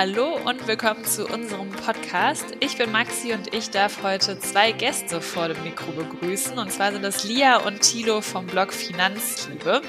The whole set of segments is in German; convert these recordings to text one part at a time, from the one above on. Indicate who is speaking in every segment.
Speaker 1: Hallo und willkommen zu unserem Podcast. Ich bin Maxi und ich darf heute zwei Gäste vor dem Mikro begrüßen. Und zwar sind das Lia und Tilo vom Blog Finanzliebe.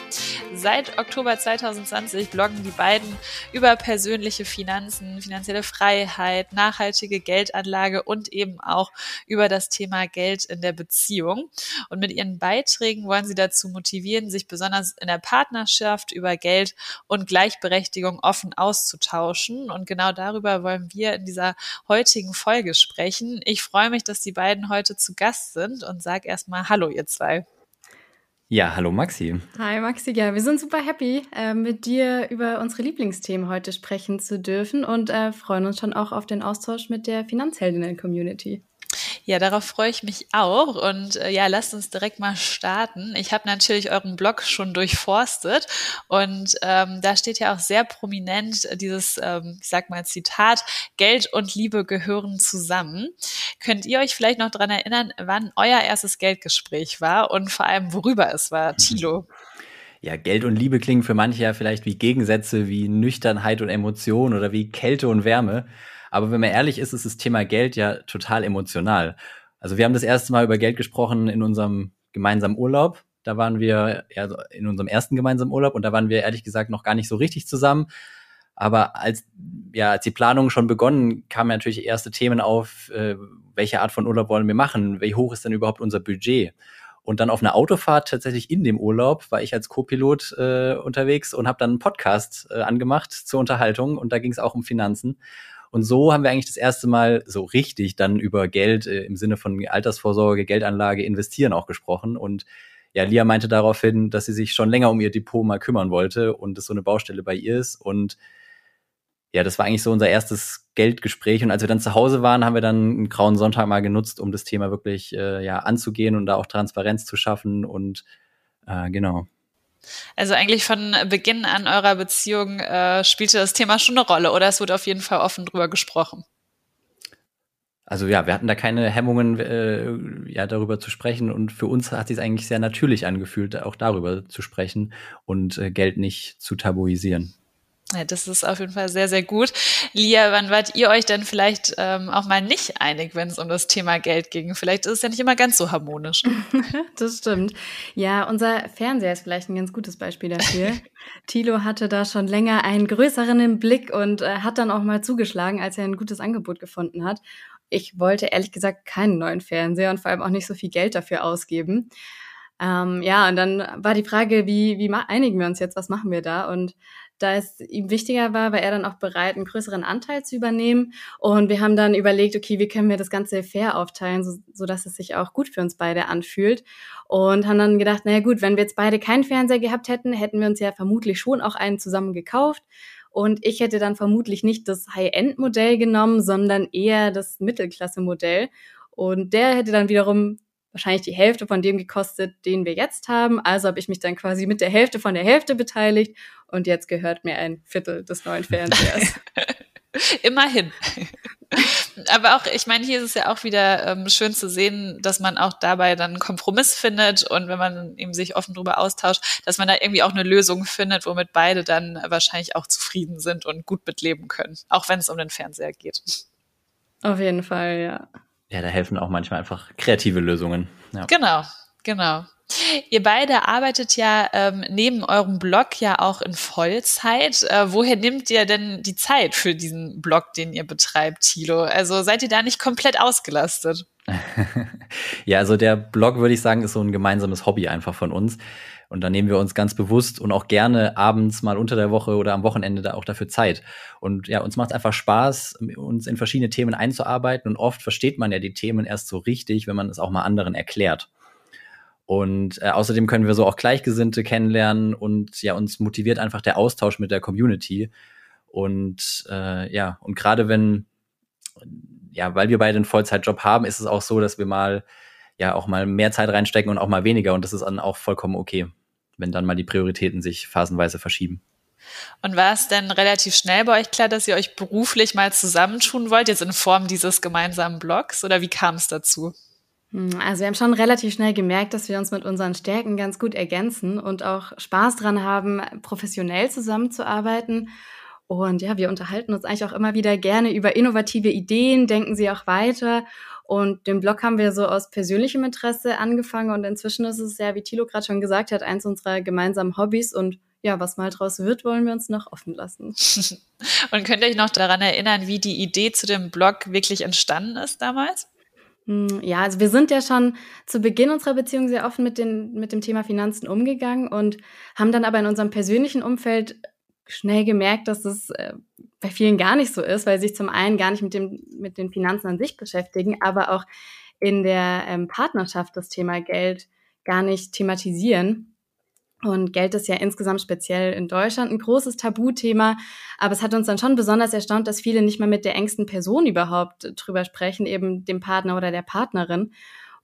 Speaker 1: Seit Oktober 2020 bloggen die beiden über persönliche Finanzen, finanzielle Freiheit, nachhaltige Geldanlage und eben auch über das Thema Geld in der Beziehung. Und mit ihren Beiträgen wollen sie dazu motivieren, sich besonders in der Partnerschaft über Geld und Gleichberechtigung offen auszutauschen. Und genau darüber wollen wir in dieser heutigen Folge sprechen. Ich freue mich, dass die beiden heute zu Gast sind und sage erstmal Hallo, ihr zwei.
Speaker 2: Ja, hallo Maxi.
Speaker 3: Hi Maxi, ja, wir sind super happy, äh, mit dir über unsere Lieblingsthemen heute sprechen zu dürfen und äh, freuen uns schon auch auf den Austausch mit der Finanzheldinnen-Community.
Speaker 1: Ja, darauf freue ich mich auch. Und äh, ja, lasst uns direkt mal starten. Ich habe natürlich euren Blog schon durchforstet und ähm, da steht ja auch sehr prominent dieses, ähm, ich sag mal Zitat, Geld und Liebe gehören zusammen. Könnt ihr euch vielleicht noch dran erinnern, wann euer erstes Geldgespräch war und vor allem worüber es war, Tilo?
Speaker 2: Ja, Geld und Liebe klingen für manche ja vielleicht wie Gegensätze, wie Nüchternheit und Emotion oder wie Kälte und Wärme. Aber wenn man ehrlich ist, ist das Thema Geld ja total emotional. Also wir haben das erste Mal über Geld gesprochen in unserem gemeinsamen Urlaub. Da waren wir ja, in unserem ersten gemeinsamen Urlaub und da waren wir ehrlich gesagt noch gar nicht so richtig zusammen. Aber als, ja, als die Planung schon begonnen, kamen natürlich erste Themen auf, äh, welche Art von Urlaub wollen wir machen, wie hoch ist denn überhaupt unser Budget? Und dann auf einer Autofahrt tatsächlich in dem Urlaub war ich als Co-Pilot äh, unterwegs und habe dann einen Podcast äh, angemacht zur Unterhaltung und da ging es auch um Finanzen. Und so haben wir eigentlich das erste Mal so richtig dann über Geld äh, im Sinne von Altersvorsorge, Geldanlage, Investieren auch gesprochen. Und ja, Lia meinte daraufhin, dass sie sich schon länger um ihr Depot mal kümmern wollte und es so eine Baustelle bei ihr ist. Und ja, das war eigentlich so unser erstes Geldgespräch. Und als wir dann zu Hause waren, haben wir dann einen grauen Sonntag mal genutzt, um das Thema wirklich äh, ja anzugehen und da auch Transparenz zu schaffen. Und äh, genau.
Speaker 1: Also eigentlich von Beginn an eurer Beziehung äh, spielte das Thema schon eine Rolle oder es wurde auf jeden Fall offen drüber gesprochen?
Speaker 2: Also ja, wir hatten da keine Hemmungen, äh, ja, darüber zu sprechen. Und für uns hat sich eigentlich sehr natürlich angefühlt, auch darüber zu sprechen und äh, Geld nicht zu tabuisieren.
Speaker 1: Ja, das ist auf jeden Fall sehr, sehr gut. Lia, wann wart ihr euch denn vielleicht ähm, auch mal nicht einig, wenn es um das Thema Geld ging? Vielleicht ist es ja nicht immer ganz so harmonisch.
Speaker 3: das stimmt. Ja, unser Fernseher ist vielleicht ein ganz gutes Beispiel dafür. Thilo hatte da schon länger einen größeren im Blick und äh, hat dann auch mal zugeschlagen, als er ein gutes Angebot gefunden hat. Ich wollte ehrlich gesagt keinen neuen Fernseher und vor allem auch nicht so viel Geld dafür ausgeben. Ähm, ja, und dann war die Frage, wie, wie einigen wir uns jetzt, was machen wir da? Und da es ihm wichtiger war, war er dann auch bereit, einen größeren Anteil zu übernehmen. Und wir haben dann überlegt, okay, wie können wir das Ganze fair aufteilen, so, so dass es sich auch gut für uns beide anfühlt. Und haben dann gedacht, naja gut, wenn wir jetzt beide keinen Fernseher gehabt hätten, hätten wir uns ja vermutlich schon auch einen zusammen gekauft. Und ich hätte dann vermutlich nicht das High-End-Modell genommen, sondern eher das Mittelklasse-Modell. Und der hätte dann wiederum wahrscheinlich die Hälfte von dem gekostet, den wir jetzt haben. Also habe ich mich dann quasi mit der Hälfte von der Hälfte beteiligt und jetzt gehört mir ein Viertel des neuen Fernsehers.
Speaker 1: Immerhin. Aber auch, ich meine, hier ist es ja auch wieder ähm, schön zu sehen, dass man auch dabei dann einen Kompromiss findet und wenn man eben sich offen darüber austauscht, dass man da irgendwie auch eine Lösung findet, womit beide dann wahrscheinlich auch zufrieden sind und gut mitleben können, auch wenn es um den Fernseher geht.
Speaker 3: Auf jeden Fall, ja
Speaker 2: ja, da helfen auch manchmal einfach kreative Lösungen. Ja.
Speaker 1: Genau, genau. Ihr beide arbeitet ja ähm, neben eurem Blog ja auch in Vollzeit. Äh, woher nimmt ihr denn die Zeit für diesen Blog, den ihr betreibt, Thilo? Also seid ihr da nicht komplett ausgelastet?
Speaker 2: ja, also der Blog, würde ich sagen, ist so ein gemeinsames Hobby einfach von uns. Und da nehmen wir uns ganz bewusst und auch gerne abends mal unter der Woche oder am Wochenende da auch dafür Zeit. Und ja, uns macht einfach Spaß, uns in verschiedene Themen einzuarbeiten. Und oft versteht man ja die Themen erst so richtig, wenn man es auch mal anderen erklärt. Und äh, außerdem können wir so auch Gleichgesinnte kennenlernen und ja, uns motiviert einfach der Austausch mit der Community. Und äh, ja, und gerade wenn, ja, weil wir beide einen Vollzeitjob haben, ist es auch so, dass wir mal ja auch mal mehr Zeit reinstecken und auch mal weniger. Und das ist dann auch vollkommen okay wenn dann mal die Prioritäten sich phasenweise verschieben.
Speaker 1: Und war es denn relativ schnell bei euch klar, dass ihr euch beruflich mal zusammentun wollt, jetzt in Form dieses gemeinsamen Blogs? Oder wie kam es dazu?
Speaker 3: Hm, also wir haben schon relativ schnell gemerkt, dass wir uns mit unseren Stärken ganz gut ergänzen und auch Spaß dran haben, professionell zusammenzuarbeiten. Und ja, wir unterhalten uns eigentlich auch immer wieder gerne über innovative Ideen, denken sie auch weiter. Und den Blog haben wir so aus persönlichem Interesse angefangen und inzwischen ist es ja, wie Thilo gerade schon gesagt hat, eins unserer gemeinsamen Hobbys und ja, was mal draus wird, wollen wir uns noch offen lassen.
Speaker 1: und könnt ihr euch noch daran erinnern, wie die Idee zu dem Blog wirklich entstanden ist damals?
Speaker 3: Hm, ja, also wir sind ja schon zu Beginn unserer Beziehung sehr offen mit, den, mit dem Thema Finanzen umgegangen und haben dann aber in unserem persönlichen Umfeld schnell gemerkt, dass es äh, bei vielen gar nicht so ist, weil sie sich zum einen gar nicht mit, dem, mit den Finanzen an sich beschäftigen, aber auch in der ähm, Partnerschaft das Thema Geld gar nicht thematisieren. Und Geld ist ja insgesamt speziell in Deutschland ein großes Tabuthema. Aber es hat uns dann schon besonders erstaunt, dass viele nicht mal mit der engsten Person überhaupt drüber sprechen, eben dem Partner oder der Partnerin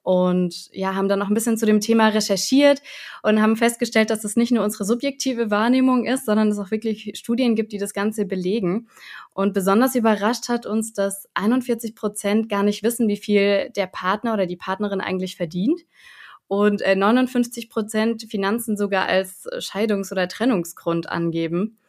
Speaker 3: und ja, haben dann noch ein bisschen zu dem Thema recherchiert und haben festgestellt, dass es nicht nur unsere subjektive Wahrnehmung ist, sondern es auch wirklich Studien gibt, die das Ganze belegen. Und besonders überrascht hat uns, dass 41 Prozent gar nicht wissen, wie viel der Partner oder die Partnerin eigentlich verdient und 59 äh, Prozent Finanzen sogar als Scheidungs- oder Trennungsgrund angeben.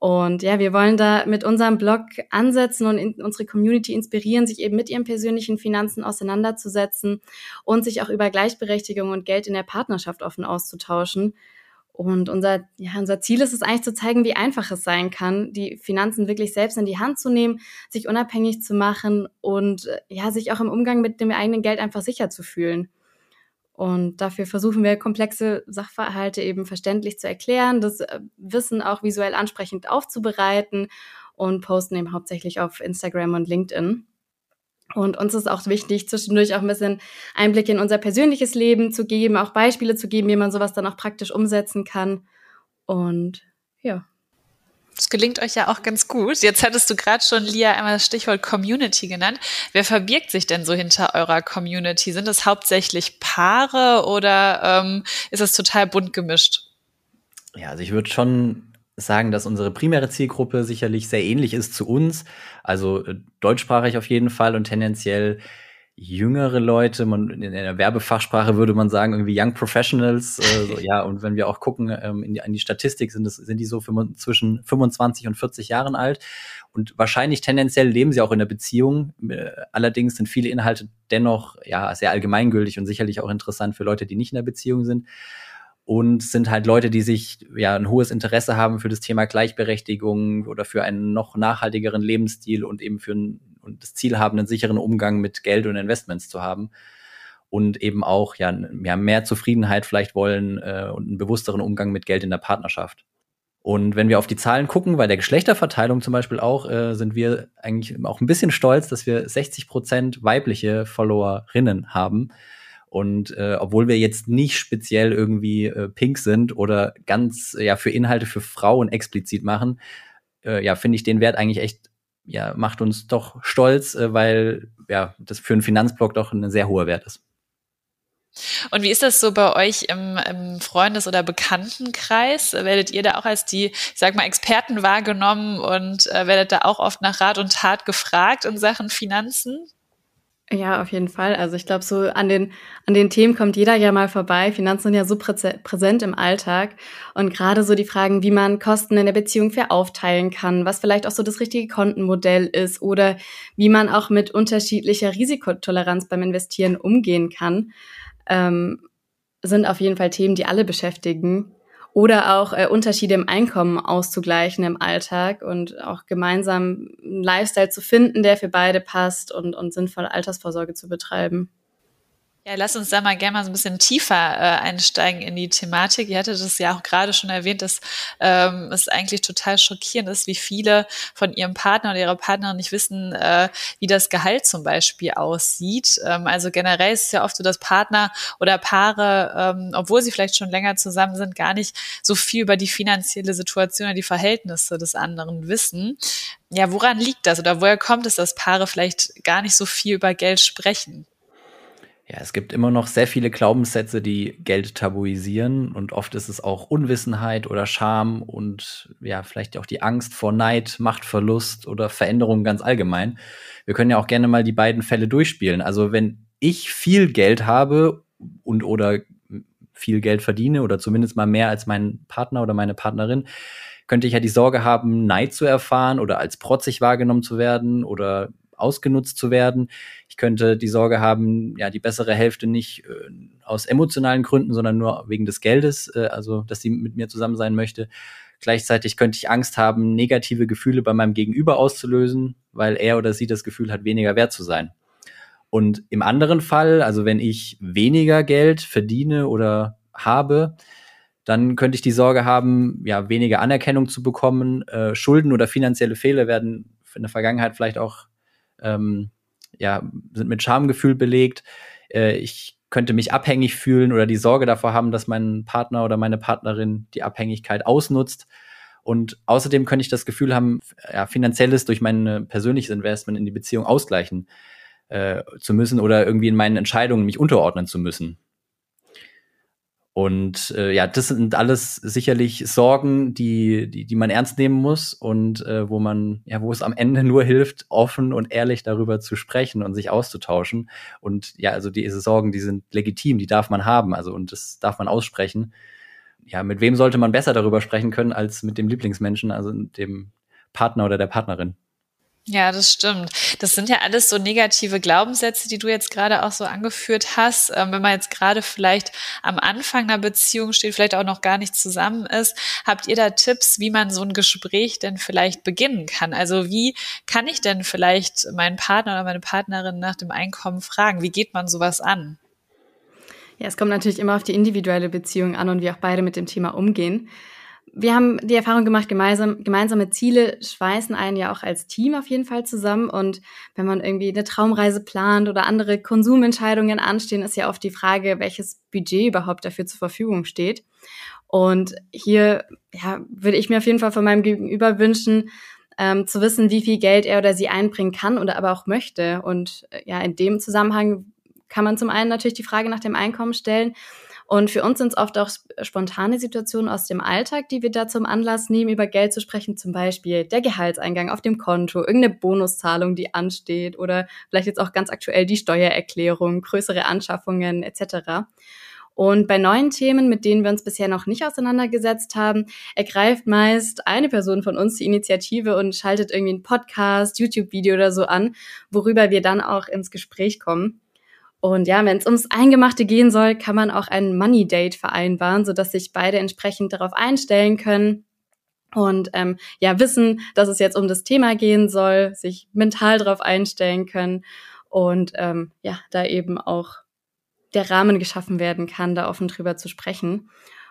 Speaker 3: Und ja, wir wollen da mit unserem Blog ansetzen und in unsere Community inspirieren, sich eben mit ihren persönlichen Finanzen auseinanderzusetzen und sich auch über Gleichberechtigung und Geld in der Partnerschaft offen auszutauschen. Und unser, ja, unser Ziel ist es eigentlich zu zeigen, wie einfach es sein kann, die Finanzen wirklich selbst in die Hand zu nehmen, sich unabhängig zu machen und ja, sich auch im Umgang mit dem eigenen Geld einfach sicher zu fühlen. Und dafür versuchen wir komplexe Sachverhalte eben verständlich zu erklären, das äh, Wissen auch visuell ansprechend aufzubereiten und posten eben hauptsächlich auf Instagram und LinkedIn. Und uns ist auch wichtig, zwischendurch auch ein bisschen Einblicke in unser persönliches Leben zu geben, auch Beispiele zu geben, wie man sowas dann auch praktisch umsetzen kann. Und ja.
Speaker 1: Das gelingt euch ja auch ganz gut. Jetzt hattest du gerade schon, Lia, einmal das Stichwort Community genannt. Wer verbirgt sich denn so hinter eurer Community? Sind es hauptsächlich Paare oder ähm, ist es total bunt gemischt?
Speaker 2: Ja, also ich würde schon sagen, dass unsere primäre Zielgruppe sicherlich sehr ähnlich ist zu uns. Also äh, deutschsprachig auf jeden Fall und tendenziell jüngere Leute, man in der Werbefachsprache würde man sagen, irgendwie Young Professionals, äh, so, ja, und wenn wir auch gucken ähm, in die, an die Statistik, sind, das, sind die so für, zwischen 25 und 40 Jahren alt. Und wahrscheinlich tendenziell leben sie auch in der Beziehung. Äh, allerdings sind viele Inhalte dennoch ja sehr allgemeingültig und sicherlich auch interessant für Leute, die nicht in der Beziehung sind und sind halt Leute, die sich ja ein hohes Interesse haben für das Thema Gleichberechtigung oder für einen noch nachhaltigeren Lebensstil und eben für ein, und das Ziel haben, einen sicheren Umgang mit Geld und Investments zu haben und eben auch ja, ja mehr Zufriedenheit vielleicht wollen äh, und einen bewussteren Umgang mit Geld in der Partnerschaft. Und wenn wir auf die Zahlen gucken, bei der Geschlechterverteilung zum Beispiel auch, äh, sind wir eigentlich auch ein bisschen stolz, dass wir 60 Prozent weibliche Followerinnen haben. Und äh, obwohl wir jetzt nicht speziell irgendwie äh, pink sind oder ganz ja für Inhalte für Frauen explizit machen, äh, ja, finde ich den Wert eigentlich echt, ja, macht uns doch stolz, äh, weil ja, das für einen Finanzblock doch ein sehr hoher Wert ist.
Speaker 1: Und wie ist das so bei euch im, im Freundes- oder Bekanntenkreis? Werdet ihr da auch als die, ich sag mal, Experten wahrgenommen und äh, werdet da auch oft nach Rat und Tat gefragt in Sachen Finanzen?
Speaker 3: Ja, auf jeden Fall. Also ich glaube, so an den, an den Themen kommt jeder ja mal vorbei. Finanzen sind ja so präsent im Alltag. Und gerade so die Fragen, wie man Kosten in der Beziehung fair aufteilen kann, was vielleicht auch so das richtige Kontenmodell ist oder wie man auch mit unterschiedlicher Risikotoleranz beim Investieren umgehen kann, ähm, sind auf jeden Fall Themen, die alle beschäftigen oder auch äh, Unterschiede im Einkommen auszugleichen im Alltag und auch gemeinsam einen Lifestyle zu finden, der für beide passt und, und sinnvolle Altersvorsorge zu betreiben.
Speaker 1: Ja, lass uns da mal gerne mal so ein bisschen tiefer äh, einsteigen in die Thematik. Ihr hattet das ja auch gerade schon erwähnt, dass ähm, es eigentlich total schockierend ist, wie viele von ihrem Partner oder ihrer Partnerin nicht wissen, äh, wie das Gehalt zum Beispiel aussieht. Ähm, also generell ist es ja oft so, dass Partner oder Paare, ähm, obwohl sie vielleicht schon länger zusammen sind, gar nicht so viel über die finanzielle Situation oder die Verhältnisse des anderen wissen. Ja, woran liegt das oder woher kommt es, dass Paare vielleicht gar nicht so viel über Geld sprechen?
Speaker 2: Ja, es gibt immer noch sehr viele Glaubenssätze, die Geld tabuisieren und oft ist es auch Unwissenheit oder Scham und ja, vielleicht auch die Angst vor Neid, Machtverlust oder Veränderungen ganz allgemein. Wir können ja auch gerne mal die beiden Fälle durchspielen. Also wenn ich viel Geld habe und oder viel Geld verdiene oder zumindest mal mehr als mein Partner oder meine Partnerin, könnte ich ja die Sorge haben, Neid zu erfahren oder als protzig wahrgenommen zu werden oder ausgenutzt zu werden. Ich könnte die Sorge haben, ja, die bessere Hälfte nicht äh, aus emotionalen Gründen, sondern nur wegen des Geldes, äh, also dass sie mit mir zusammen sein möchte. Gleichzeitig könnte ich Angst haben, negative Gefühle bei meinem Gegenüber auszulösen, weil er oder sie das Gefühl hat, weniger wert zu sein. Und im anderen Fall, also wenn ich weniger Geld verdiene oder habe, dann könnte ich die Sorge haben, ja, weniger Anerkennung zu bekommen. Äh, Schulden oder finanzielle Fehler werden in der Vergangenheit vielleicht auch ähm, ja, sind mit Schamgefühl belegt. Äh, ich könnte mich abhängig fühlen oder die Sorge davor haben, dass mein Partner oder meine Partnerin die Abhängigkeit ausnutzt. Und außerdem könnte ich das Gefühl haben, ja, finanzielles durch mein persönliches Investment in die Beziehung ausgleichen äh, zu müssen oder irgendwie in meinen Entscheidungen mich unterordnen zu müssen. Und äh, ja, das sind alles sicherlich Sorgen, die, die, die man ernst nehmen muss und äh, wo man, ja, wo es am Ende nur hilft, offen und ehrlich darüber zu sprechen und sich auszutauschen. Und ja, also diese Sorgen, die sind legitim, die darf man haben, also und das darf man aussprechen. Ja, mit wem sollte man besser darüber sprechen können als mit dem Lieblingsmenschen, also dem Partner oder der Partnerin?
Speaker 1: Ja, das stimmt. Das sind ja alles so negative Glaubenssätze, die du jetzt gerade auch so angeführt hast. Ähm, wenn man jetzt gerade vielleicht am Anfang einer Beziehung steht, vielleicht auch noch gar nicht zusammen ist, habt ihr da Tipps, wie man so ein Gespräch denn vielleicht beginnen kann? Also wie kann ich denn vielleicht meinen Partner oder meine Partnerin nach dem Einkommen fragen? Wie geht man sowas an?
Speaker 3: Ja, es kommt natürlich immer auf die individuelle Beziehung an und wie auch beide mit dem Thema umgehen wir haben die Erfahrung gemacht, gemeinsam, gemeinsame Ziele schweißen einen ja auch als Team auf jeden Fall zusammen. Und wenn man irgendwie eine Traumreise plant oder andere Konsumentscheidungen anstehen, ist ja oft die Frage, welches Budget überhaupt dafür zur Verfügung steht. Und hier ja, würde ich mir auf jeden Fall von meinem Gegenüber wünschen, ähm, zu wissen, wie viel Geld er oder sie einbringen kann oder aber auch möchte. Und äh, ja, in dem Zusammenhang kann man zum einen natürlich die Frage nach dem Einkommen stellen und für uns sind es oft auch spontane Situationen aus dem Alltag, die wir da zum Anlass nehmen, über Geld zu sprechen. Zum Beispiel der Gehaltseingang auf dem Konto, irgendeine Bonuszahlung, die ansteht oder vielleicht jetzt auch ganz aktuell die Steuererklärung, größere Anschaffungen etc. Und bei neuen Themen, mit denen wir uns bisher noch nicht auseinandergesetzt haben, ergreift meist eine Person von uns die Initiative und schaltet irgendwie einen Podcast, YouTube-Video oder so an, worüber wir dann auch ins Gespräch kommen. Und ja, wenn es ums Eingemachte gehen soll, kann man auch ein Money Date vereinbaren, sodass sich beide entsprechend darauf einstellen können und ähm, ja wissen, dass es jetzt um das Thema gehen soll, sich mental darauf einstellen können und ähm, ja, da eben auch der Rahmen geschaffen werden kann, da offen drüber zu sprechen.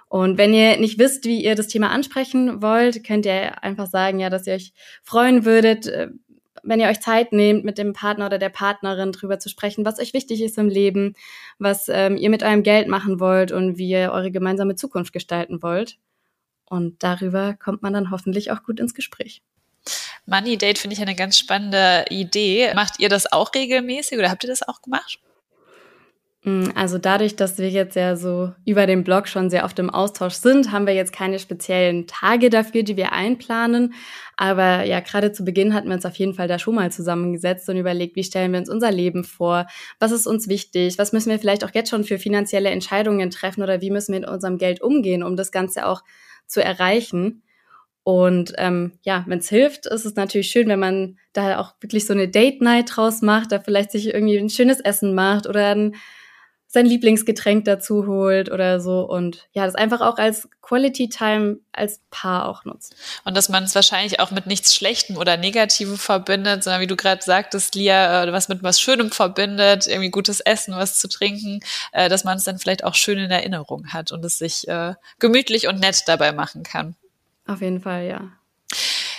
Speaker 3: Und wenn ihr nicht wisst, wie ihr das Thema ansprechen wollt, könnt ihr einfach sagen, ja, dass ihr euch freuen würdet, äh, wenn ihr euch Zeit nehmt, mit dem Partner oder der Partnerin drüber zu sprechen, was euch wichtig ist im Leben, was ähm, ihr mit eurem Geld machen wollt und wie ihr eure gemeinsame Zukunft gestalten wollt. Und darüber kommt man dann hoffentlich auch gut ins Gespräch.
Speaker 1: Money Date finde ich eine ganz spannende Idee. Macht ihr das auch regelmäßig oder habt ihr das auch gemacht?
Speaker 3: Mm, also dadurch, dass wir jetzt ja so über den Blog schon sehr oft im Austausch sind, haben wir jetzt keine speziellen Tage dafür, die wir einplanen. Aber ja, gerade zu Beginn hatten wir uns auf jeden Fall da schon mal zusammengesetzt und überlegt, wie stellen wir uns unser Leben vor? Was ist uns wichtig? Was müssen wir vielleicht auch jetzt schon für finanzielle Entscheidungen treffen oder wie müssen wir mit unserem Geld umgehen, um das Ganze auch zu erreichen? Und ähm, ja, wenn es hilft, ist es natürlich schön, wenn man da auch wirklich so eine Date Night draus macht, da vielleicht sich irgendwie ein schönes Essen macht oder ein sein Lieblingsgetränk dazu holt oder so und ja, das einfach auch als Quality Time als Paar auch nutzt.
Speaker 1: Und dass man es wahrscheinlich auch mit nichts Schlechtem oder Negativem verbindet, sondern wie du gerade sagtest, Lia, äh, was mit was Schönem verbindet, irgendwie gutes Essen, was zu trinken, äh, dass man es dann vielleicht auch schön in Erinnerung hat und es sich äh, gemütlich und nett dabei machen kann.
Speaker 3: Auf jeden Fall, ja.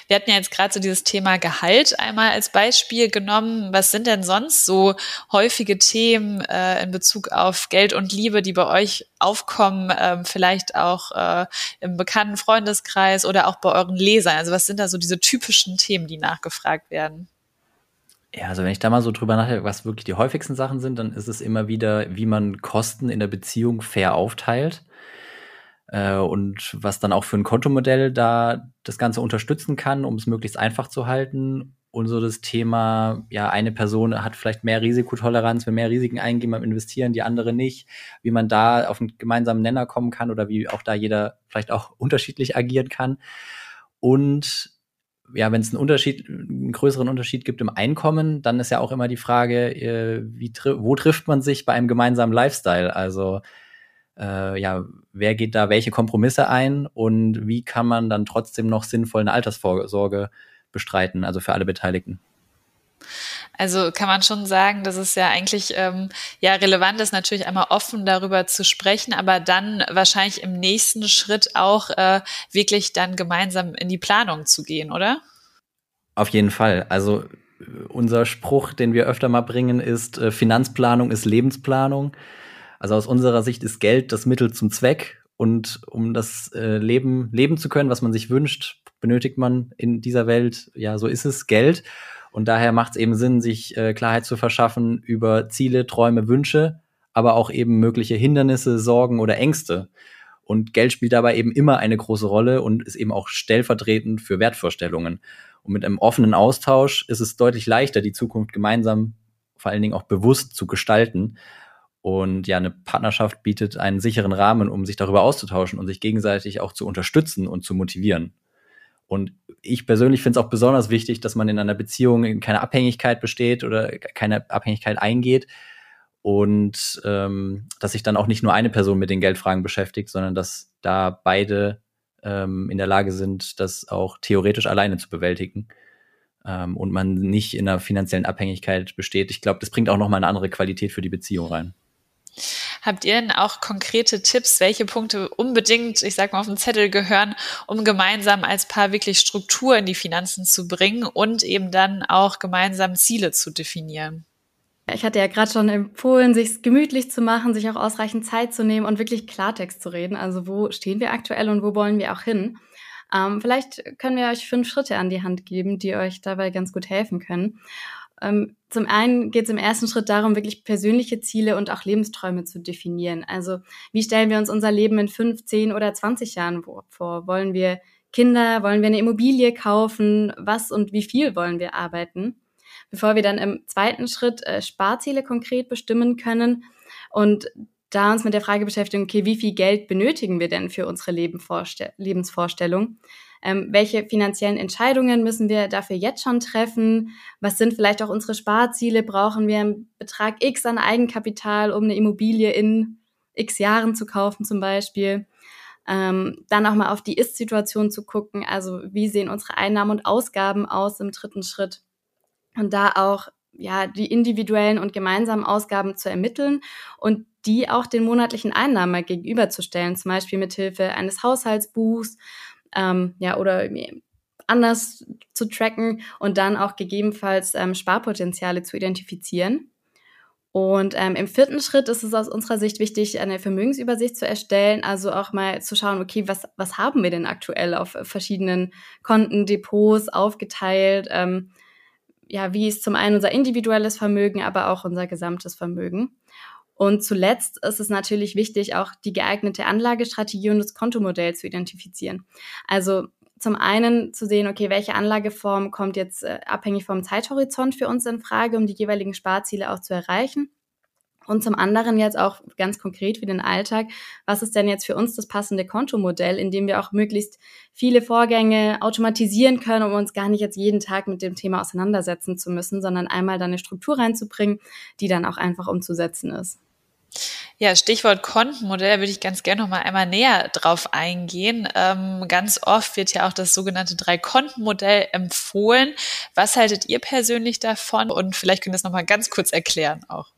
Speaker 1: Wir hatten ja jetzt gerade so dieses Thema Gehalt einmal als Beispiel genommen. Was sind denn sonst so häufige Themen äh, in Bezug auf Geld und Liebe, die bei euch aufkommen, ähm, vielleicht auch äh, im bekannten Freundeskreis oder auch bei euren Lesern? Also was sind da so diese typischen Themen, die nachgefragt werden?
Speaker 2: Ja, also wenn ich da mal so drüber nachdenke, was wirklich die häufigsten Sachen sind, dann ist es immer wieder, wie man Kosten in der Beziehung fair aufteilt und was dann auch für ein Kontomodell da das Ganze unterstützen kann, um es möglichst einfach zu halten. Und so das Thema, ja, eine Person hat vielleicht mehr Risikotoleranz, will mehr Risiken eingehen beim Investieren, die andere nicht, wie man da auf einen gemeinsamen Nenner kommen kann oder wie auch da jeder vielleicht auch unterschiedlich agieren kann. Und ja, wenn es einen Unterschied, einen größeren Unterschied gibt im Einkommen, dann ist ja auch immer die Frage, äh, wie, wo trifft man sich bei einem gemeinsamen Lifestyle? Also äh, ja, wer geht da welche Kompromisse ein und wie kann man dann trotzdem noch sinnvoll eine Altersvorsorge bestreiten, also für alle Beteiligten?
Speaker 1: Also kann man schon sagen, dass es ja eigentlich ähm, ja relevant ist, natürlich einmal offen darüber zu sprechen, aber dann wahrscheinlich im nächsten Schritt auch äh, wirklich dann gemeinsam in die Planung zu gehen, oder?
Speaker 2: Auf jeden Fall. Also unser Spruch, den wir öfter mal bringen, ist äh, Finanzplanung ist Lebensplanung. Also aus unserer Sicht ist Geld das Mittel zum Zweck und um das äh, Leben leben zu können, was man sich wünscht, benötigt man in dieser Welt, ja, so ist es, Geld. Und daher macht es eben Sinn, sich äh, Klarheit zu verschaffen über Ziele, Träume, Wünsche, aber auch eben mögliche Hindernisse, Sorgen oder Ängste. Und Geld spielt dabei eben immer eine große Rolle und ist eben auch stellvertretend für Wertvorstellungen. Und mit einem offenen Austausch ist es deutlich leichter, die Zukunft gemeinsam, vor allen Dingen auch bewusst zu gestalten. Und ja, eine Partnerschaft bietet einen sicheren Rahmen, um sich darüber auszutauschen und sich gegenseitig auch zu unterstützen und zu motivieren. Und ich persönlich finde es auch besonders wichtig, dass man in einer Beziehung keine Abhängigkeit besteht oder keine Abhängigkeit eingeht und ähm, dass sich dann auch nicht nur eine Person mit den Geldfragen beschäftigt, sondern dass da beide ähm, in der Lage sind, das auch theoretisch alleine zu bewältigen ähm, und man nicht in einer finanziellen Abhängigkeit besteht. Ich glaube, das bringt auch noch mal eine andere Qualität für die Beziehung rein.
Speaker 1: Habt ihr denn auch konkrete Tipps, welche Punkte unbedingt, ich sag mal, auf den Zettel gehören, um gemeinsam als Paar wirklich Struktur in die Finanzen zu bringen und eben dann auch gemeinsam Ziele zu definieren?
Speaker 3: Ich hatte ja gerade schon empfohlen, sich gemütlich zu machen, sich auch ausreichend Zeit zu nehmen und wirklich Klartext zu reden. Also wo stehen wir aktuell und wo wollen wir auch hin? Ähm, vielleicht können wir euch fünf Schritte an die Hand geben, die euch dabei ganz gut helfen können. Ähm, zum einen geht es im ersten Schritt darum, wirklich persönliche Ziele und auch Lebensträume zu definieren. Also wie stellen wir uns unser Leben in fünf, zehn oder zwanzig Jahren vor? Wollen wir Kinder? Wollen wir eine Immobilie kaufen? Was und wie viel wollen wir arbeiten? Bevor wir dann im zweiten Schritt äh, Sparziele konkret bestimmen können und da uns mit der Frage beschäftigen, okay, wie viel Geld benötigen wir denn für unsere Lebensvorstellung? Ähm, welche finanziellen Entscheidungen müssen wir dafür jetzt schon treffen? Was sind vielleicht auch unsere Sparziele? Brauchen wir einen Betrag X an Eigenkapital, um eine Immobilie in X Jahren zu kaufen zum Beispiel? Ähm, dann auch mal auf die Ist-Situation zu gucken. Also wie sehen unsere Einnahmen und Ausgaben aus im dritten Schritt? Und da auch ja die individuellen und gemeinsamen Ausgaben zu ermitteln und die auch den monatlichen Einnahmen gegenüberzustellen, zum Beispiel mit Hilfe eines Haushaltsbuchs ähm, ja, oder anders zu tracken und dann auch gegebenenfalls ähm, Sparpotenziale zu identifizieren. Und ähm, im vierten Schritt ist es aus unserer Sicht wichtig, eine Vermögensübersicht zu erstellen, also auch mal zu schauen, okay, was, was haben wir denn aktuell auf verschiedenen Konten, Depots aufgeteilt? Ähm, ja, wie ist zum einen unser individuelles Vermögen, aber auch unser gesamtes Vermögen. Und zuletzt ist es natürlich wichtig, auch die geeignete Anlagestrategie und das Kontomodell zu identifizieren. Also zum einen zu sehen, okay, welche Anlageform kommt jetzt äh, abhängig vom Zeithorizont für uns in Frage, um die jeweiligen Sparziele auch zu erreichen. Und zum anderen jetzt auch ganz konkret für den Alltag, was ist denn jetzt für uns das passende Kontomodell, in dem wir auch möglichst viele Vorgänge automatisieren können, um uns gar nicht jetzt jeden Tag mit dem Thema auseinandersetzen zu müssen, sondern einmal da eine Struktur reinzubringen, die dann auch einfach umzusetzen ist.
Speaker 1: Ja, Stichwort Kontenmodell würde ich ganz gerne noch mal einmal näher drauf eingehen. Ähm, ganz oft wird ja auch das sogenannte Drei-Konten-Modell empfohlen. Was haltet ihr persönlich davon? Und vielleicht könnt ihr das noch mal ganz kurz erklären auch.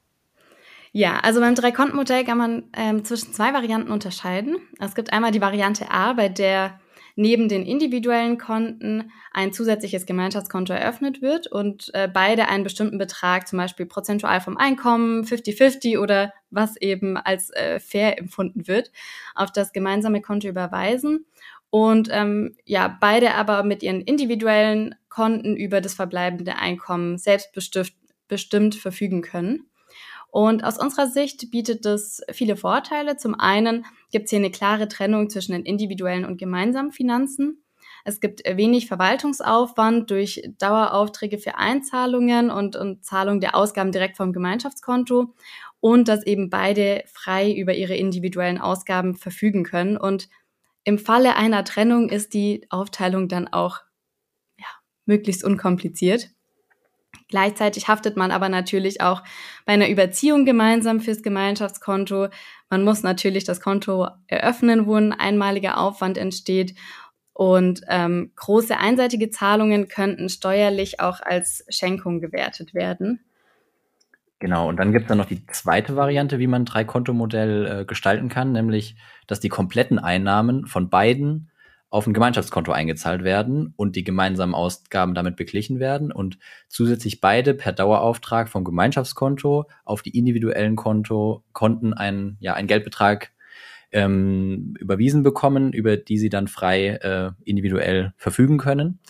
Speaker 3: Ja, also beim Drei-Konten-Modell kann man ähm, zwischen zwei Varianten unterscheiden. Es gibt einmal die Variante A, bei der neben den individuellen Konten ein zusätzliches Gemeinschaftskonto eröffnet wird und äh, beide einen bestimmten Betrag, zum Beispiel prozentual vom Einkommen, 50-50 oder was eben als äh, fair empfunden wird, auf das gemeinsame Konto überweisen. Und ähm, ja, beide aber mit ihren individuellen Konten über das verbleibende Einkommen selbstbestimmt verfügen können. Und aus unserer Sicht bietet das viele Vorteile. Zum einen gibt es hier eine klare Trennung zwischen den individuellen und gemeinsamen Finanzen. Es gibt wenig Verwaltungsaufwand durch Daueraufträge für Einzahlungen und, und Zahlung der Ausgaben direkt vom Gemeinschaftskonto und dass eben beide frei über ihre individuellen Ausgaben verfügen können und im Falle einer Trennung ist die Aufteilung dann auch ja, möglichst unkompliziert. Gleichzeitig haftet man aber natürlich auch bei einer Überziehung gemeinsam fürs Gemeinschaftskonto. Man muss natürlich das Konto eröffnen, wo ein einmaliger Aufwand entsteht. Und ähm, große einseitige Zahlungen könnten steuerlich auch als Schenkung gewertet werden.
Speaker 2: Genau, und dann gibt es dann noch die zweite Variante, wie man ein Drei-Konto-Modell äh, gestalten kann, nämlich, dass die kompletten Einnahmen von beiden auf ein Gemeinschaftskonto eingezahlt werden und die gemeinsamen Ausgaben damit beglichen werden und zusätzlich beide per Dauerauftrag vom Gemeinschaftskonto auf die individuellen Konto, Konten einen, ja, einen Geldbetrag ähm, überwiesen bekommen, über die sie dann frei äh, individuell verfügen können.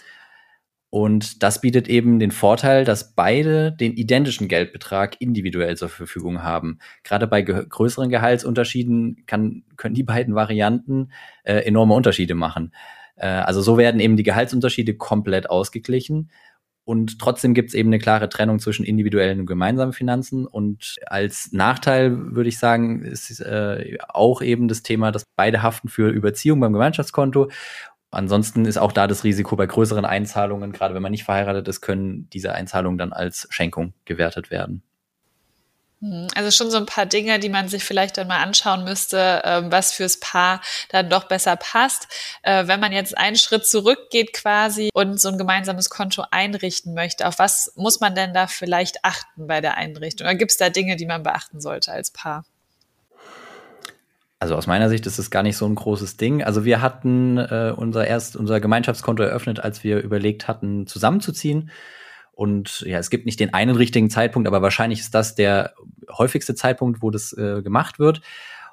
Speaker 2: Und das bietet eben den Vorteil, dass beide den identischen Geldbetrag individuell zur Verfügung haben. Gerade bei ge größeren Gehaltsunterschieden kann, können die beiden Varianten äh, enorme Unterschiede machen. Äh, also so werden eben die Gehaltsunterschiede komplett ausgeglichen. Und trotzdem gibt es eben eine klare Trennung zwischen individuellen und gemeinsamen Finanzen. Und als Nachteil würde ich sagen, ist äh, auch eben das Thema, dass beide haften für Überziehung beim Gemeinschaftskonto Ansonsten ist auch da das Risiko bei größeren Einzahlungen, gerade wenn man nicht verheiratet ist, können diese Einzahlungen dann als Schenkung gewertet werden.
Speaker 1: Hm, also schon so ein paar Dinge, die man sich vielleicht dann mal anschauen müsste, ähm, was fürs Paar dann doch besser passt. Äh, wenn man jetzt einen Schritt zurückgeht quasi und so ein gemeinsames Konto einrichten möchte, auf was muss man denn da vielleicht achten bei der Einrichtung? Oder gibt es da Dinge, die man beachten sollte als Paar?
Speaker 2: Also aus meiner Sicht ist es gar nicht so ein großes Ding. Also wir hatten äh, unser erst unser Gemeinschaftskonto eröffnet, als wir überlegt hatten, zusammenzuziehen. Und ja, es gibt nicht den einen richtigen Zeitpunkt, aber wahrscheinlich ist das der häufigste Zeitpunkt, wo das äh, gemacht wird.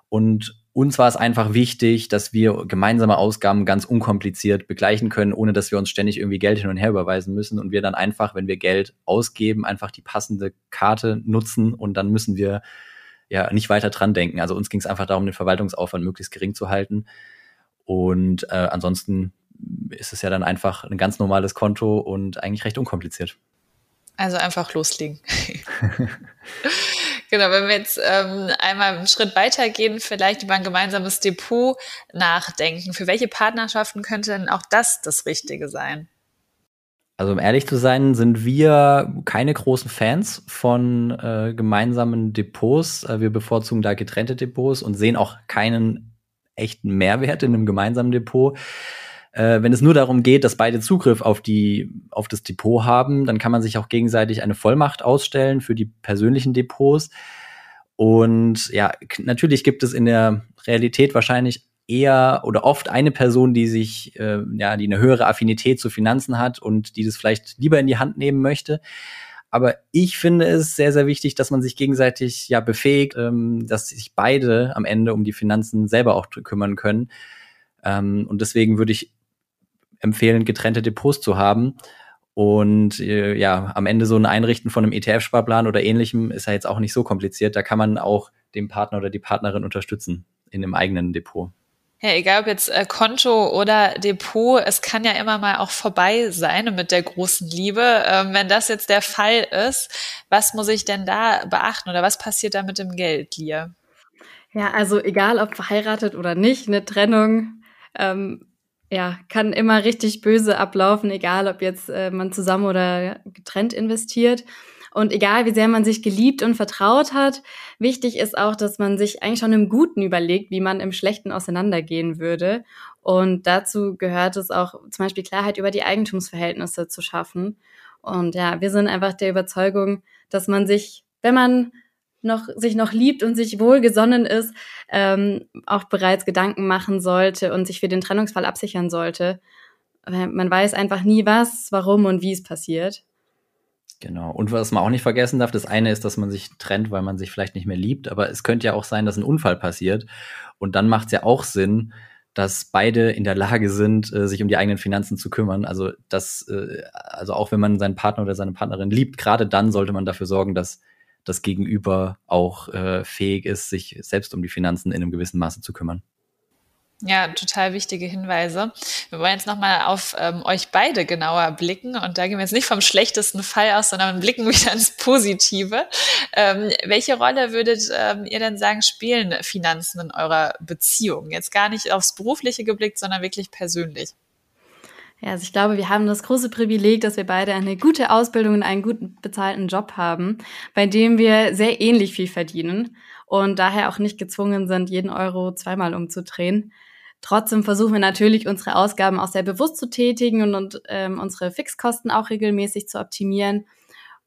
Speaker 2: Und uns war es einfach wichtig, dass wir gemeinsame Ausgaben ganz unkompliziert begleichen können, ohne dass wir uns ständig irgendwie Geld hin und her überweisen müssen und wir dann einfach, wenn wir Geld ausgeben, einfach die passende Karte nutzen und dann müssen wir ja nicht weiter dran denken. Also uns ging es einfach darum, den Verwaltungsaufwand möglichst gering zu halten. Und äh, ansonsten ist es ja dann einfach ein ganz normales Konto und eigentlich recht unkompliziert.
Speaker 1: Also einfach loslegen. genau, wenn wir jetzt ähm, einmal einen Schritt weitergehen, vielleicht über ein gemeinsames Depot nachdenken. Für welche Partnerschaften könnte denn auch das das Richtige sein?
Speaker 2: Also um ehrlich zu sein, sind wir keine großen Fans von äh, gemeinsamen Depots. Äh, wir bevorzugen da getrennte Depots und sehen auch keinen echten Mehrwert in einem gemeinsamen Depot. Äh, wenn es nur darum geht, dass beide Zugriff auf die auf das Depot haben, dann kann man sich auch gegenseitig eine Vollmacht ausstellen für die persönlichen Depots. Und ja, natürlich gibt es in der Realität wahrscheinlich eher oder oft eine Person, die sich, äh, ja, die eine höhere Affinität zu Finanzen hat und die das vielleicht lieber in die Hand nehmen möchte. Aber ich finde es sehr, sehr wichtig, dass man sich gegenseitig ja befähigt, ähm, dass sich beide am Ende um die Finanzen selber auch kümmern können. Ähm, und deswegen würde ich empfehlen, getrennte Depots zu haben. Und äh, ja, am Ende so ein Einrichten von einem ETF-Sparplan oder ähnlichem ist ja jetzt auch nicht so kompliziert. Da kann man auch den Partner oder die Partnerin unterstützen in dem eigenen Depot.
Speaker 1: Ja, egal ob jetzt äh, Konto oder Depot, es kann ja immer mal auch vorbei sein mit der großen Liebe. Ähm, wenn das jetzt der Fall ist, was muss ich denn da beachten oder was passiert da mit dem Geld, Lia?
Speaker 3: Ja, also egal ob verheiratet oder nicht, eine Trennung ähm, ja, kann immer richtig böse ablaufen, egal ob jetzt äh, man zusammen oder getrennt investiert. Und egal, wie sehr man sich geliebt und vertraut hat, wichtig ist auch, dass man sich eigentlich schon im Guten überlegt, wie man im Schlechten auseinandergehen würde. Und dazu gehört es auch zum Beispiel Klarheit über die Eigentumsverhältnisse zu schaffen. Und ja, wir sind einfach der Überzeugung, dass man sich, wenn man noch, sich noch liebt und sich wohlgesonnen ist, ähm, auch bereits Gedanken machen sollte und sich für den Trennungsfall absichern sollte. Man weiß einfach nie was, warum und wie es passiert.
Speaker 2: Genau. Und was man auch nicht vergessen darf, das eine ist, dass man sich trennt, weil man sich vielleicht nicht mehr liebt, aber es könnte ja auch sein, dass ein Unfall passiert. Und dann macht es ja auch Sinn, dass beide in der Lage sind, äh, sich um die eigenen Finanzen zu kümmern. Also das, äh, also auch wenn man seinen Partner oder seine Partnerin liebt, gerade dann sollte man dafür sorgen, dass das Gegenüber auch äh, fähig ist, sich selbst um die Finanzen in einem gewissen Maße zu kümmern.
Speaker 1: Ja, total wichtige Hinweise. Wir wollen jetzt nochmal auf ähm, euch beide genauer blicken und da gehen wir jetzt nicht vom schlechtesten Fall aus, sondern blicken wieder ins Positive. Ähm, welche Rolle würdet ähm, ihr denn sagen, spielen Finanzen in eurer Beziehung? Jetzt gar nicht aufs Berufliche geblickt, sondern wirklich persönlich.
Speaker 3: Ja, also ich glaube, wir haben das große Privileg, dass wir beide eine gute Ausbildung und einen guten bezahlten Job haben, bei dem wir sehr ähnlich viel verdienen und daher auch nicht gezwungen sind, jeden Euro zweimal umzudrehen. Trotzdem versuchen wir natürlich, unsere Ausgaben auch sehr bewusst zu tätigen und, und ähm, unsere Fixkosten auch regelmäßig zu optimieren.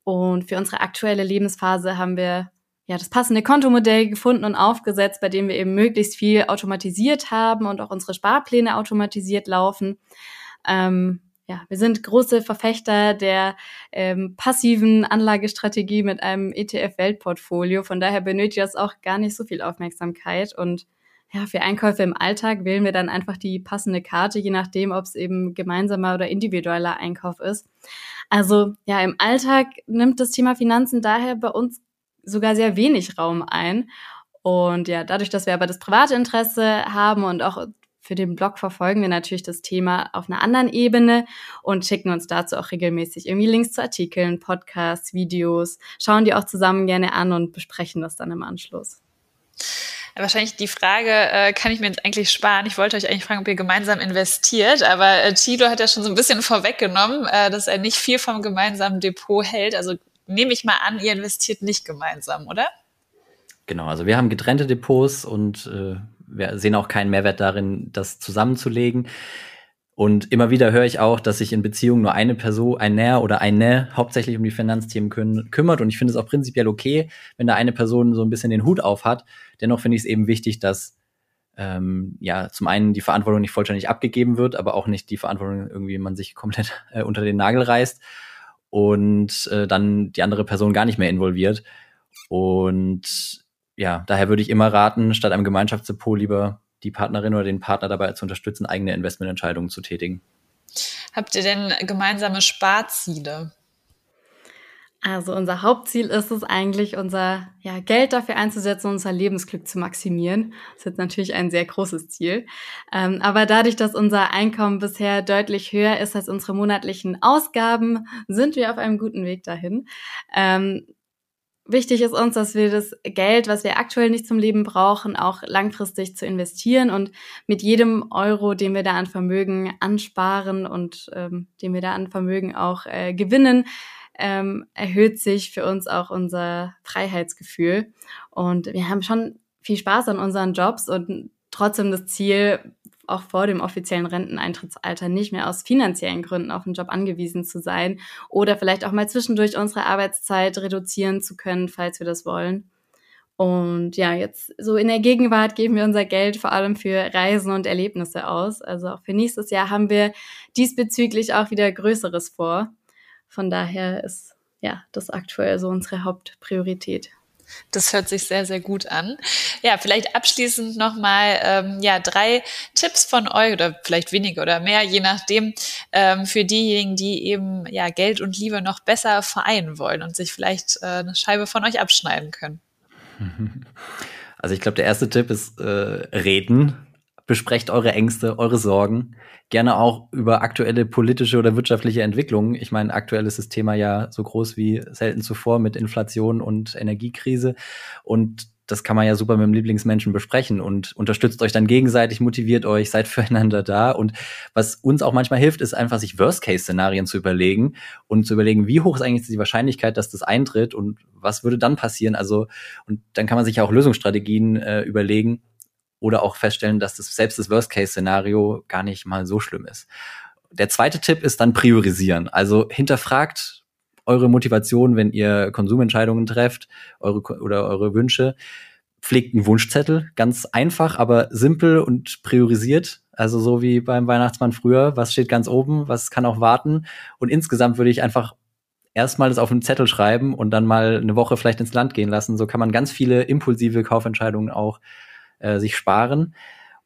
Speaker 3: Und für unsere aktuelle Lebensphase haben wir ja das passende Kontomodell gefunden und aufgesetzt, bei dem wir eben möglichst viel automatisiert haben und auch unsere Sparpläne automatisiert laufen. Ähm, ja, wir sind große Verfechter der ähm, passiven Anlagestrategie mit einem ETF-Weltportfolio. Von daher benötigt das auch gar nicht so viel Aufmerksamkeit und ja, für Einkäufe im Alltag wählen wir dann einfach die passende Karte, je nachdem, ob es eben gemeinsamer oder individueller Einkauf ist. Also ja, im Alltag nimmt das Thema Finanzen daher bei uns sogar sehr wenig Raum ein. Und ja, dadurch, dass wir aber das private Interesse haben und auch für den Blog verfolgen wir natürlich das Thema auf einer anderen Ebene und schicken uns dazu auch regelmäßig irgendwie Links zu Artikeln, Podcasts, Videos, schauen die auch zusammen gerne an und besprechen das dann im Anschluss.
Speaker 1: Wahrscheinlich die Frage äh, kann ich mir jetzt eigentlich sparen. Ich wollte euch eigentlich fragen, ob ihr gemeinsam investiert, aber äh, Tilo hat ja schon so ein bisschen vorweggenommen, äh, dass er nicht viel vom gemeinsamen Depot hält. Also nehme ich mal an, ihr investiert nicht gemeinsam, oder?
Speaker 2: Genau, also wir haben getrennte Depots und äh, wir sehen auch keinen Mehrwert darin, das zusammenzulegen. Und immer wieder höre ich auch, dass sich in Beziehungen nur eine Person, ein Näher oder ein Nä hauptsächlich um die Finanzthemen küm kümmert. Und ich finde es auch prinzipiell okay, wenn da eine Person so ein bisschen den Hut auf hat. Dennoch finde ich es eben wichtig, dass ähm, ja zum einen die Verantwortung nicht vollständig abgegeben wird, aber auch nicht die Verantwortung irgendwie man sich komplett äh, unter den Nagel reißt und äh, dann die andere Person gar nicht mehr involviert. Und ja, daher würde ich immer raten, statt einem Gemeinschaftsdepot lieber die Partnerin oder den Partner dabei zu unterstützen, eigene Investmententscheidungen zu tätigen.
Speaker 1: Habt ihr denn gemeinsame Sparziele?
Speaker 3: Also unser Hauptziel ist es eigentlich, unser ja, Geld dafür einzusetzen, unser Lebensglück zu maximieren. Das ist jetzt natürlich ein sehr großes Ziel. Ähm, aber dadurch, dass unser Einkommen bisher deutlich höher ist als unsere monatlichen Ausgaben, sind wir auf einem guten Weg dahin. Ähm, Wichtig ist uns, dass wir das Geld, was wir aktuell nicht zum Leben brauchen, auch langfristig zu investieren und mit jedem Euro, den wir da an Vermögen ansparen und ähm, den wir da an Vermögen auch äh, gewinnen, ähm, erhöht sich für uns auch unser Freiheitsgefühl. Und wir haben schon viel Spaß an unseren Jobs und trotzdem das Ziel, auch vor dem offiziellen Renteneintrittsalter nicht mehr aus finanziellen Gründen auf den Job angewiesen zu sein oder vielleicht auch mal zwischendurch unsere Arbeitszeit reduzieren zu können, falls wir das wollen. Und ja, jetzt so in der Gegenwart geben wir unser Geld vor allem für Reisen und Erlebnisse aus. Also auch für nächstes Jahr haben wir diesbezüglich auch wieder Größeres vor. Von daher ist ja das aktuell so unsere Hauptpriorität.
Speaker 1: Das hört sich sehr, sehr gut an. Ja, vielleicht abschließend nochmal ähm, ja, drei Tipps von euch oder vielleicht weniger oder mehr, je nachdem, ähm, für diejenigen, die eben ja Geld und Liebe noch besser vereinen wollen und sich vielleicht äh, eine Scheibe von euch abschneiden können.
Speaker 2: Also ich glaube, der erste Tipp ist äh, reden. Besprecht eure Ängste, eure Sorgen gerne auch über aktuelle politische oder wirtschaftliche Entwicklungen. Ich meine, aktuell ist das Thema ja so groß wie selten zuvor mit Inflation und Energiekrise. Und das kann man ja super mit dem Lieblingsmenschen besprechen und unterstützt euch dann gegenseitig, motiviert euch, seid füreinander da. Und was uns auch manchmal hilft, ist einfach, sich Worst-Case-Szenarien zu überlegen und zu überlegen, wie hoch ist eigentlich die Wahrscheinlichkeit, dass das eintritt und was würde dann passieren. Also, und dann kann man sich ja auch Lösungsstrategien äh, überlegen, oder auch feststellen, dass das selbst das Worst-Case-Szenario gar nicht mal so schlimm ist. Der zweite Tipp ist dann priorisieren. Also hinterfragt eure Motivation, wenn ihr Konsumentscheidungen trefft, eure oder eure Wünsche. Pflegt einen Wunschzettel, ganz einfach, aber simpel und priorisiert. Also so wie beim Weihnachtsmann früher, was steht ganz oben, was kann auch warten. Und insgesamt würde ich einfach erstmal das auf einen Zettel schreiben und dann mal eine Woche vielleicht ins Land gehen lassen. So kann man ganz viele impulsive Kaufentscheidungen auch äh, sich sparen.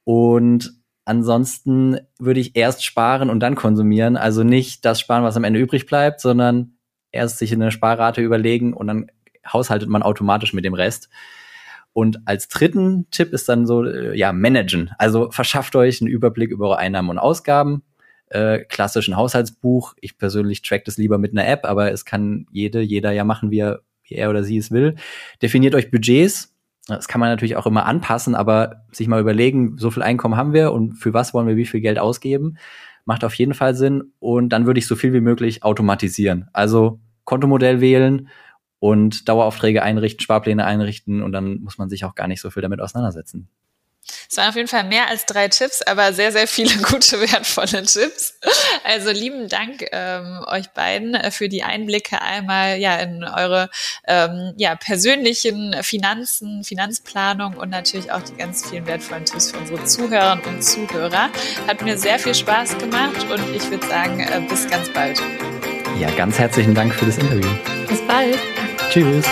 Speaker 2: Und ansonsten würde ich erst sparen und dann konsumieren. Also nicht das sparen, was am Ende übrig bleibt, sondern erst sich eine Sparrate überlegen und dann haushaltet man automatisch mit dem Rest. Und als dritten Tipp ist dann so, äh, ja, managen. Also verschafft euch einen Überblick über eure Einnahmen und Ausgaben. Äh, klassischen Haushaltsbuch. Ich persönlich track das lieber mit einer App, aber es kann jede, jeder ja machen, wie er, wie er oder sie es will. Definiert euch Budgets. Das kann man natürlich auch immer anpassen, aber sich mal überlegen, so viel Einkommen haben wir und für was wollen wir wie viel Geld ausgeben, macht auf jeden Fall Sinn. Und dann würde ich so viel wie möglich automatisieren. Also Kontomodell wählen, und Daueraufträge einrichten, Sparpläne einrichten und dann muss man sich auch gar nicht so viel damit auseinandersetzen.
Speaker 1: Es waren auf jeden Fall mehr als drei Tipps, aber sehr, sehr viele gute, wertvolle Tipps. Also lieben Dank ähm, euch beiden äh, für die Einblicke einmal ja in eure ähm, ja, persönlichen Finanzen, Finanzplanung und natürlich auch die ganz vielen wertvollen Tipps für unsere Zuhörerinnen und Zuhörer. Hat mir sehr viel Spaß gemacht und ich würde sagen, äh, bis ganz bald.
Speaker 2: Ja, ganz herzlichen Dank für das Interview.
Speaker 3: Bis bald.
Speaker 2: Tschüss.